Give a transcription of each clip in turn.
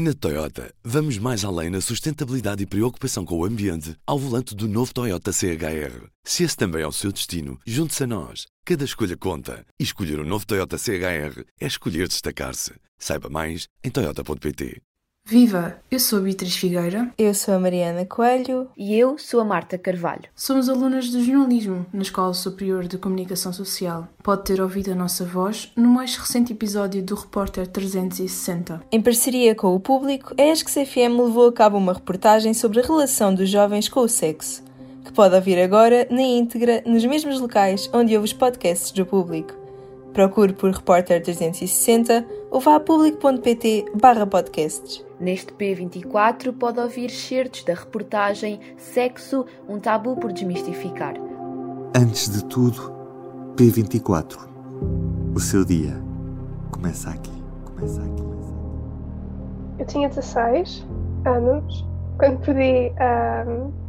Na Toyota, vamos mais além na sustentabilidade e preocupação com o ambiente ao volante do novo Toyota CHR. Se esse também é o seu destino, junte-se a nós. Cada escolha conta. E escolher o um novo Toyota CHR é escolher destacar-se. Saiba mais em Toyota.pt. Viva! Eu sou a Beatriz Figueira. Eu sou a Mariana Coelho. E eu sou a Marta Carvalho. Somos alunas de jornalismo na Escola Superior de Comunicação Social. Pode ter ouvido a nossa voz no mais recente episódio do Repórter 360. Em parceria com o público, a ESC-CFM levou a cabo uma reportagem sobre a relação dos jovens com o sexo, que pode ouvir agora na íntegra nos mesmos locais onde ouve os podcasts do público. Procure por Repórter 360 ou vá a público.pt barra podcasts. Neste P24 pode ouvir certos da reportagem Sexo, um tabu por desmistificar. Antes de tudo, P24. O seu dia começa aqui. Começa aqui. Eu tinha 16 anos quando perdi a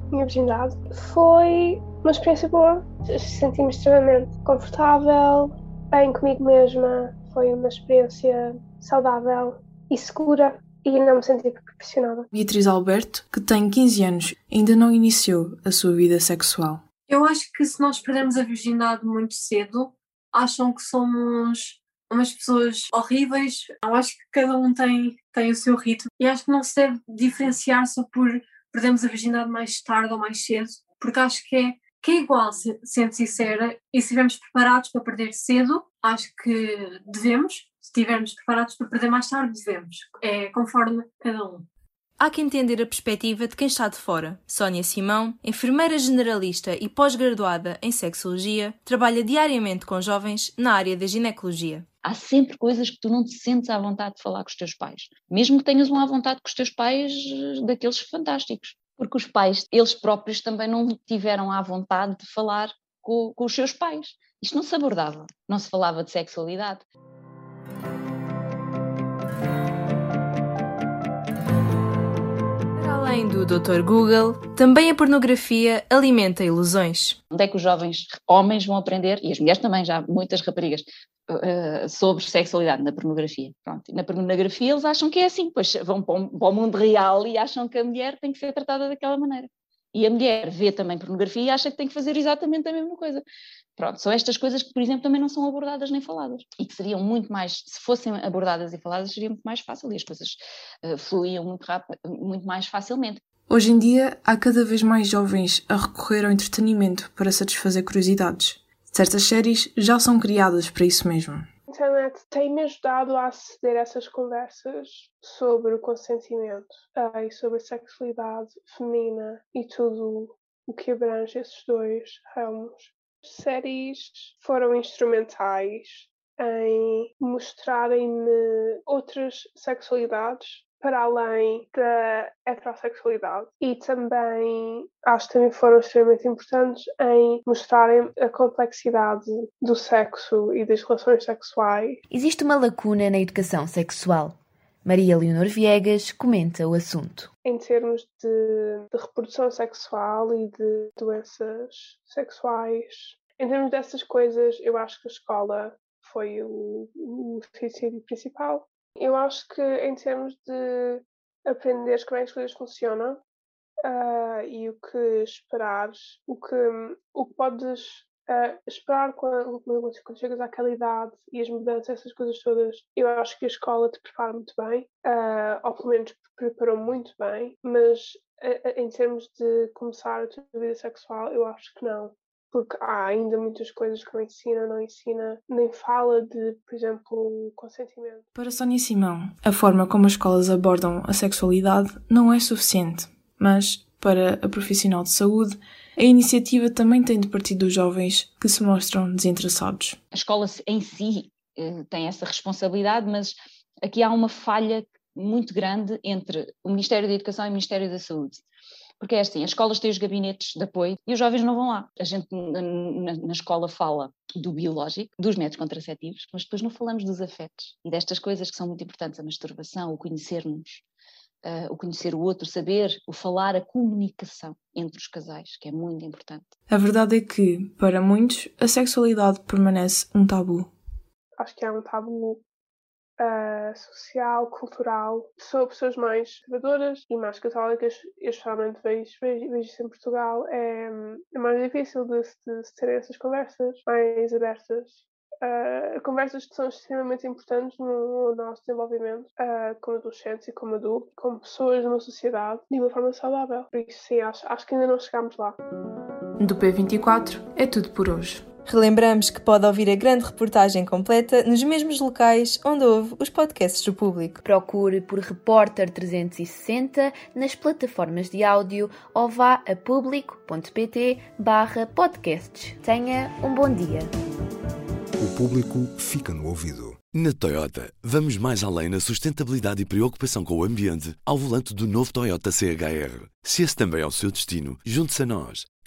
minha virgindade. Foi uma experiência boa. Senti-me extremamente confortável, bem comigo mesma. Foi uma experiência saudável e segura e não me senti pressionada. Beatriz Alberto, que tem 15 anos, ainda não iniciou a sua vida sexual. Eu acho que se nós perdemos a virgindade muito cedo, acham que somos umas pessoas horríveis. Eu acho que cada um tem, tem o seu ritmo e acho que não se deve diferenciar só por perdermos a virgindade mais tarde ou mais cedo, porque acho que é, que é igual, sendo sincera, e se estivermos preparados para perder cedo, acho que devemos, se estivermos preparados para perder mais tarde, devemos. É conforme cada um. Há que entender a perspectiva de quem está de fora. Sónia Simão, enfermeira generalista e pós-graduada em sexologia, trabalha diariamente com jovens na área da ginecologia. Há sempre coisas que tu não te sentes à vontade de falar com os teus pais, mesmo que tenhas uma à vontade com os teus pais daqueles fantásticos, porque os pais, eles próprios também não tiveram à vontade de falar com, com os seus pais. Isto não se abordava, não se falava de sexualidade. Além do Dr. Google, também a pornografia alimenta ilusões. Onde é que os jovens homens vão aprender, e as mulheres também, já muitas raparigas, uh, sobre sexualidade na pornografia? Pronto, na pornografia eles acham que é assim, pois vão para o, para o mundo real e acham que a mulher tem que ser tratada daquela maneira. E a mulher vê também pornografia e acha que tem que fazer exatamente a mesma coisa. Pronto, são estas coisas que, por exemplo, também não são abordadas nem faladas e que seriam muito mais, se fossem abordadas e faladas, seria muito mais fácil e as coisas uh, fluíam muito, rápido, muito mais facilmente. Hoje em dia, há cada vez mais jovens a recorrer ao entretenimento para satisfazer curiosidades. Certas séries já são criadas para isso mesmo. A internet tem-me ajudado a aceder a essas conversas sobre o consentimento uh, e sobre a sexualidade feminina e tudo o que abrange esses dois ramos séries foram instrumentais em mostrarem-me outras sexualidades para além da heterossexualidade e também acho que também foram extremamente importantes em mostrarem a complexidade do sexo e das relações sexuais. Existe uma lacuna na educação sexual. Maria Leonor Viegas comenta o assunto. Em termos de, de, reprodução sexual e de doenças sexuais, em termos dessas coisas, eu acho que a escola foi o, o sítio principal. Eu acho que em termos de aprenderes como é que as coisas funcionam uh, e o que esperares, o que, o que podes uh, esperar quando, quando, chegas àquela idade e as mudanças, essas coisas todas, eu acho que a escola te prepara muito bem, uh, ou pelo menos preparou muito bem, mas em termos de começar a tua vida sexual, eu acho que não. Porque há ainda muitas coisas que não ensina, não ensina, nem fala de, por exemplo, consentimento. Para Sónia Simão, a forma como as escolas abordam a sexualidade não é suficiente, mas para a profissional de saúde, a iniciativa também tem de partir dos jovens que se mostram desinteressados. A escola em si eh, tem essa responsabilidade, mas aqui há uma falha muito grande entre o Ministério da Educação e o Ministério da Saúde. Porque é assim, as escolas têm os gabinetes de apoio e os jovens não vão lá. A gente na, escola fala do biológico, dos métodos contraceptivos, mas depois não falamos dos afetos e destas coisas que são muito importantes, a masturbação, o conhecer-nos, uh, o conhecer o outro, saber, o falar, a comunicação entre os casais, que é muito importante. A verdade é que, para muitos, a sexualidade permanece um tabu. Acho que é um tabu uh, social, cultural. São pessoas mais conservadoras e mais católicas, especialmente vejo, vejo, vejo isso em Portugal, é, é mais difícil de, de, terem essas conversas mais abertas uh, conversas que são extremamente importantes no, nosso desenvolvimento uh, como adolescentes e como adultos, como pessoas numa sociedade de uma forma saudável. Por isso, sim, acho, acho que ainda não chegámos lá. Do P24 é tudo por hoje. Relembramos que pode ouvir a grande reportagem completa nos mesmos locais onde houve os podcasts do público. Procure por Repórter 360 nas plataformas de áudio ou vá a público.pt barra podcasts. Tenha um bom dia. O público fica no ouvido. Na Toyota, vamos mais além na sustentabilidade e preocupação com o ambiente ao volante do novo Toyota CHR. Se esse também é o seu destino, junte-se a nós.